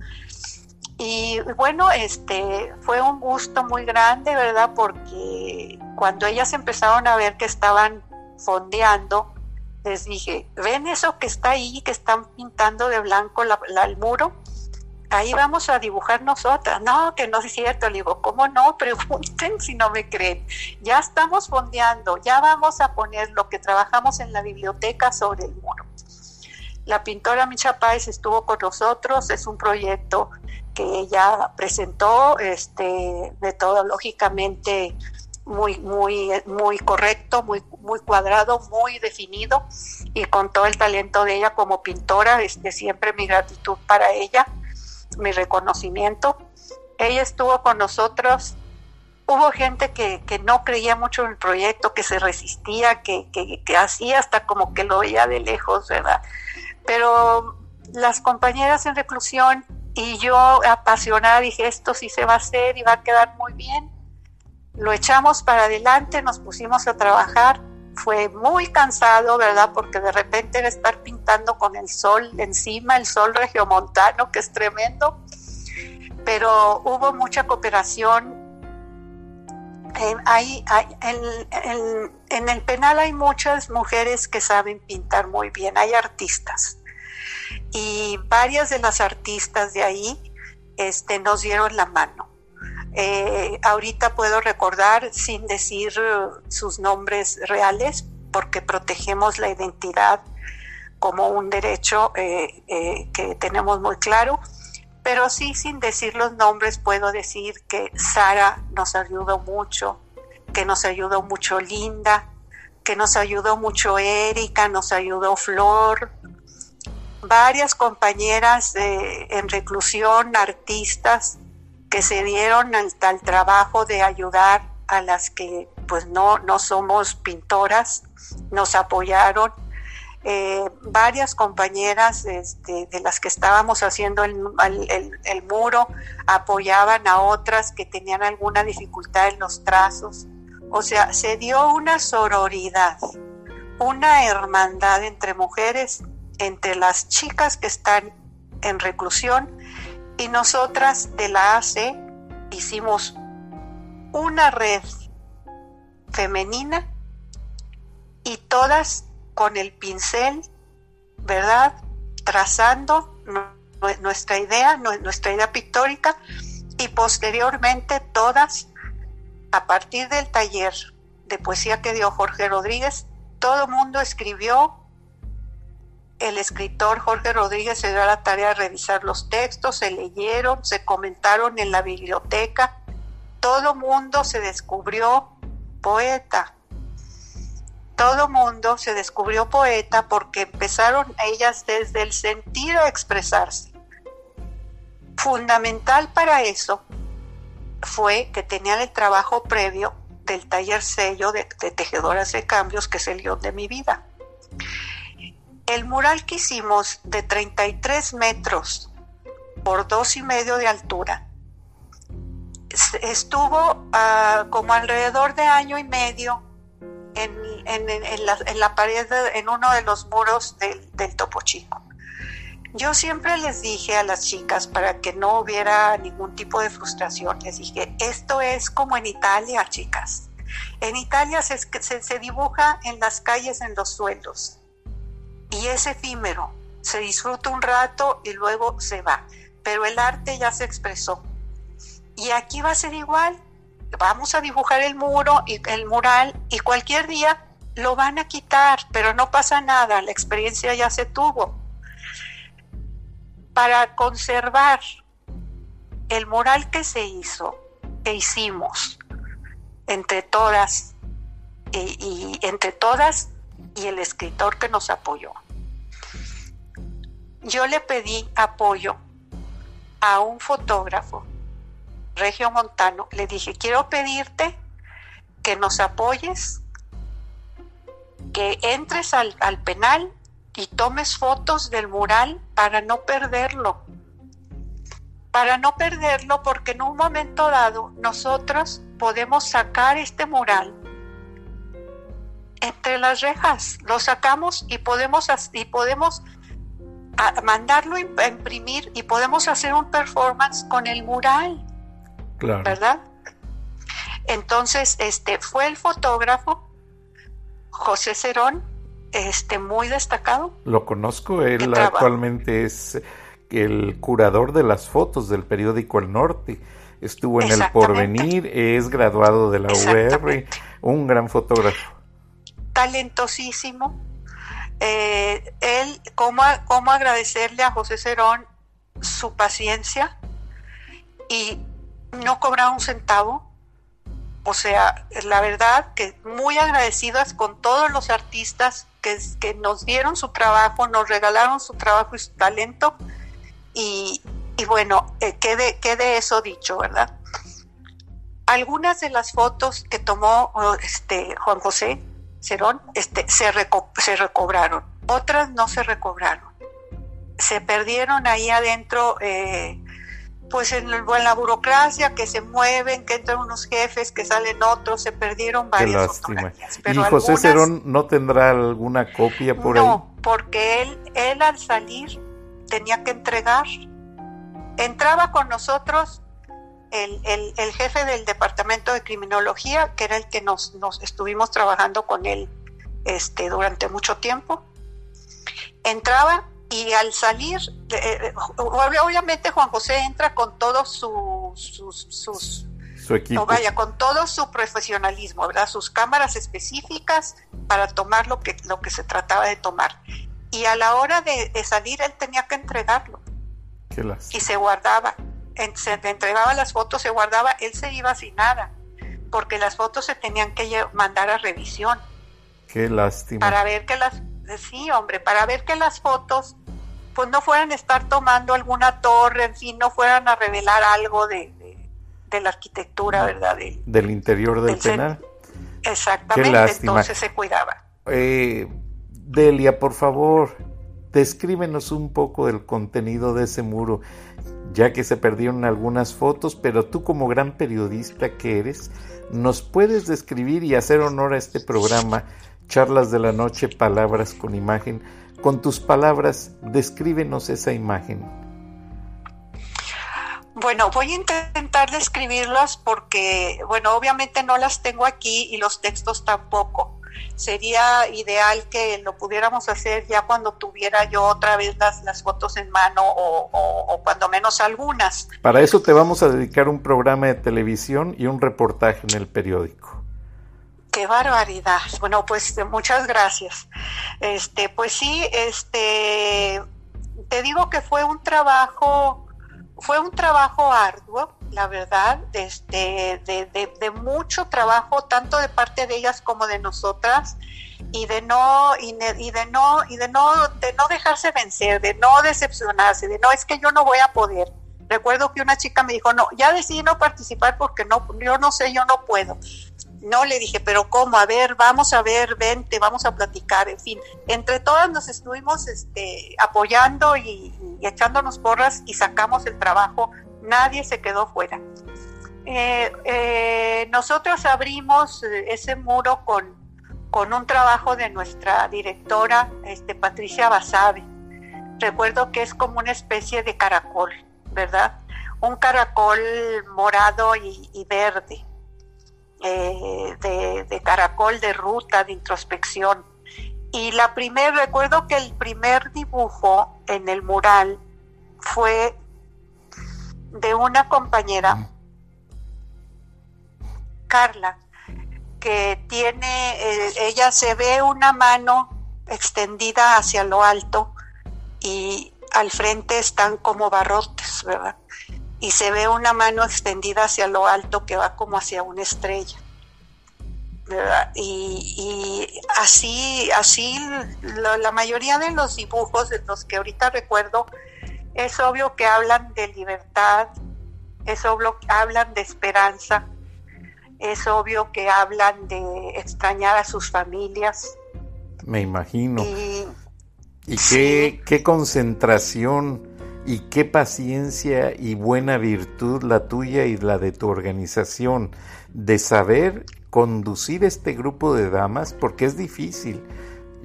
Y bueno, este fue un gusto muy grande, ¿verdad? Porque cuando ellas empezaron a ver que estaban fondeando, les dije, ¿ven eso que está ahí, que están pintando de blanco la, el muro? Ahí vamos a dibujar nosotras. No, que no es cierto. Le digo, ¿cómo no? Pregunten si no me creen. Ya estamos fondeando, ya vamos a poner lo que trabajamos en la biblioteca sobre el muro. La pintora Micha Páez estuvo con nosotros, es un proyecto que ella presentó, este, metodológicamente muy, muy, muy correcto, muy, muy cuadrado, muy definido y con todo el talento de ella como pintora, este, siempre mi gratitud para ella, mi reconocimiento. Ella estuvo con nosotros, hubo gente que, que no creía mucho en el proyecto, que se resistía, que, que, que hacía hasta como que lo veía de lejos, ¿verdad? Pero las compañeras en reclusión y yo apasionada dije, esto sí se va a hacer y va a quedar muy bien lo echamos para adelante, nos pusimos a trabajar. Fue muy cansado, ¿verdad? Porque de repente era estar pintando con el sol encima, el sol regiomontano, que es tremendo. Pero hubo mucha cooperación. hay, en, el penal hay muchas mujeres que saben pintar muy bien, hay artistas. Y varias de las artistas de ahí este, nos dieron la mano eh, ahorita puedo recordar sin decir sus nombres reales porque protegemos la identidad como un derecho eh, eh, que tenemos muy claro, pero sí sin decir los nombres puedo decir que Sara nos ayudó mucho, que nos ayudó mucho Linda, que nos ayudó mucho Erika, nos ayudó Flor, varias compañeras en reclusión, artistas, que se dieron al, trabajo de ayudar a las que pues no, no somos pintoras, nos apoyaron. eh, varias compañeras este, de las que estábamos haciendo el, el, muro apoyaban a otras que tenían alguna dificultad en los trazos. O sea, se dio una sororidad, una hermandad entre mujeres, entre las chicas que están en reclusión y nosotras de la AC hicimos una red femenina y todas con el pincel, ¿verdad? Trazando nuestra idea, nuestra idea pictórica y posteriormente todas, a partir del taller de poesía que dio Jorge Rodríguez, todo mundo escribió, el escritor Jorge Rodríguez se dio a la tarea de revisar los textos, se leyeron, se comentaron en la biblioteca, todo mundo se descubrió poeta, todo mundo se descubrió poeta porque empezaron ellas desde el sentido de expresarse. Fundamental para eso fue que tenían el trabajo previo del taller sello de, tejedoras de cambios, que es el guion de mi vida. El mural que hicimos de 33 metros por dos y medio de altura estuvo ah, como alrededor de año y medio en, la, pared, en uno de los muros del, del Topo Chico. Yo siempre les dije a las chicas, para que no hubiera ningún tipo de frustración, les dije, esto es como en Italia, chicas. En Italia se, se, se dibuja en las calles, en los suelos, y es efímero, se disfruta un rato y luego se va, pero el arte ya se expresó. Y aquí va a ser igual, vamos a dibujar el muro y el mural y cualquier día lo van a quitar, pero no pasa nada, la experiencia ya se tuvo. Para conservar el mural que se hizo, que hicimos entre todas y, entre todas y el escritor que nos apoyó. Yo le pedí apoyo a un fotógrafo Regio Montano, le dije, quiero pedirte que nos apoyes, que entres al, penal y tomes fotos del mural para no perderlo. Para no perderlo porque en un momento dado nosotros podemos sacar este mural entre las rejas, lo sacamos y podemos, y podemos mandarlo a imprimir y podemos hacer un performance con el mural. ¿Verdad? Entonces, este fue el fotógrafo José Cerón, este muy destacado. Lo conozco, él actualmente es el curador de las fotos del periódico El Norte. Estuvo en el Porvenir, es graduado de la UR, un gran fotógrafo. Talentosísimo. Eh, él, ¿cómo, ¿cómo agradecerle a José Cerón su paciencia y no cobraba un centavo. O sea, la verdad que muy agradecidas con todos los artistas que, que nos dieron su trabajo, nos regalaron su trabajo y su talento. Y, bueno, eh, quede, quede eso dicho, ¿verdad? Algunas de las fotos que tomó este, Juan José Cerón este, se, se recobraron, otras no se recobraron. Se perdieron ahí adentro eh, pues en, la burocracia, que se mueven, que entran unos jefes, que salen otros, se perdieron varias fotografías. ¿Y José Cerón no tendrá alguna copia por ahí? No, porque él, él al salir tenía que entregar. Entraba con nosotros el, el, jefe del departamento de criminología, que era el que nos, nos estuvimos trabajando con él este, durante mucho tiempo. Entraba y al salir, eh, obviamente Juan José entra con todos sus, sus, su equipo. vaya, con todo su profesionalismo, ¿verdad? Sus cámaras específicas para tomar lo que, lo que se trataba de tomar. Y a la hora de, salir él tenía que entregarlo. y se guardaba. Se entregaba las fotos, se guardaba, él se iba sin nada, porque las fotos se tenían que mandar a revisión. Qué lástima. Para ver que las sí, hombre, para ver que las fotos pues no fueran a estar tomando alguna torre, en fin, no fueran a revelar algo de, la arquitectura, ¿verdad? del interior del, penal. Exactamente, entonces se cuidaba. Eh, Delia, por favor, descríbenos un poco del contenido de ese muro, ya que se perdieron algunas fotos, pero tú como gran periodista que eres, nos puedes describir y hacer honor a este programa, Charlas de la Noche, Palabras con Imagen. Con tus palabras, descríbenos esa imagen. Bueno, voy a intentar describirlas porque, bueno, obviamente no las tengo aquí y los textos tampoco. Sería ideal que lo pudiéramos hacer ya cuando tuviera yo otra vez las, las fotos en mano o, o cuando menos algunas. Para eso te vamos a dedicar un programa de televisión y un reportaje en el periódico. Qué barbaridad. Bueno, pues muchas gracias. Este, pues sí, este, te digo que fue un trabajo fue un trabajo arduo, la verdad, este, de, de, de, mucho trabajo, tanto de parte de ellas como de nosotras, y de no, y de, no, y de no, de no dejarse vencer, de no decepcionarse, de no, es que yo no voy a poder. Recuerdo que una chica me dijo, no, ya decidí no participar porque no, yo no sé, yo no puedo. No, le dije, pero ¿cómo? A ver, vamos a ver, vente, vamos a platicar, en fin. Entre todas nos estuvimos este, apoyando y echándonos porras y sacamos el trabajo. Nadie se quedó fuera. Eh, eh, nosotros abrimos ese muro con, con un trabajo de nuestra directora, este, Patricia Basabe. Recuerdo que es como una especie de caracol, ¿verdad? Un caracol morado y, verde eh, de, de, caracol de ruta, de introspección. Y la primer, recuerdo que el primer dibujo en el mural fue de una compañera, Carla, que tiene, eh, ella se ve una mano extendida hacia lo alto y al frente están como barrotes, ¿verdad? y se ve una mano extendida hacia lo alto que va como hacia una estrella. Y, y, así, así lo, la mayoría de los dibujos de los que ahorita recuerdo, es obvio que hablan de libertad, es obvio que hablan de esperanza, es obvio que hablan de extrañar a sus familias. Me imagino. Y, y qué, qué concentración y qué paciencia y buena virtud la tuya y la de tu organización de saber conducir este grupo de damas porque es difícil.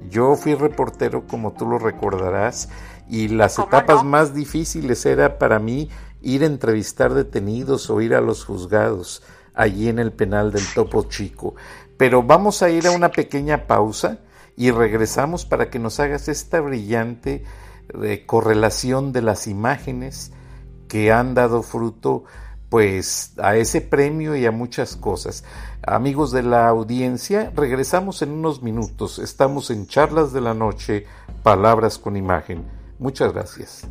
Yo fui reportero como tú lo recordarás y las etapas no? más difíciles era para mí ir a entrevistar detenidos o ir a los juzgados allí en el penal del Topo Chico. Pero vamos a ir a una pequeña pausa y regresamos para que nos hagas esta brillante de correlación de las imágenes que han dado fruto pues a ese premio y a muchas cosas. Amigos de la audiencia, regresamos en unos minutos. Estamos en Charlas de la Noche, Palabras con Imagen. Muchas gracias.